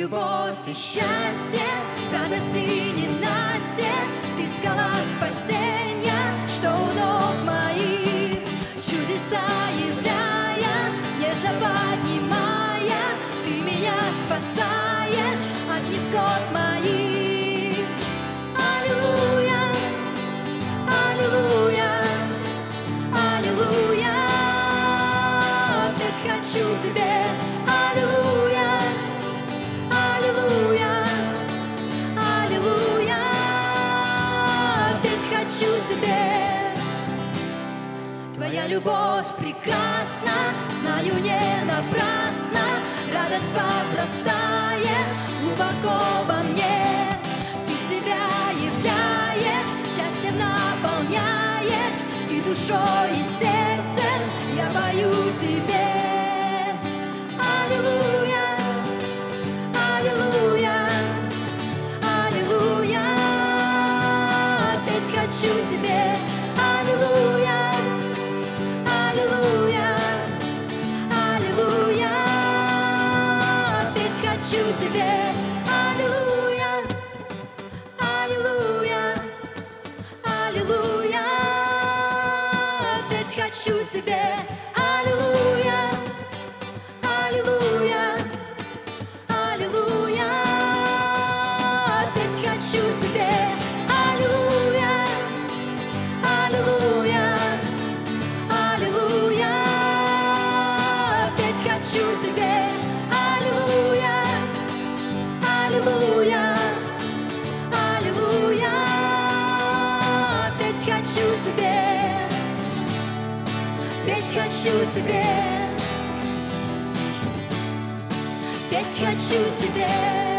любовь и счастье, радость и ненастье, ты скала спасения, что у ног моих. Чудеса являя, нежно поднимая, ты меня спасаешь от невзгод моих. Аллилуйя, аллилуйя, аллилуйя, опять хочу тебе, Твоя любовь прекрасна, знаю не напрасно, радость возрастает глубоко во мне. Ты себя являешь, счастьем наполняешь, и душой, и сердцем я пою тебе. Аллилуйя, аллилуйя, аллилуйя, опять хочу тебе. К тебе. Аллилуйя, аллилуйя, аллилуйя, опять хочу тебе. Опять хочу тебе. Опять хочу тебе. Опять хочу тебе.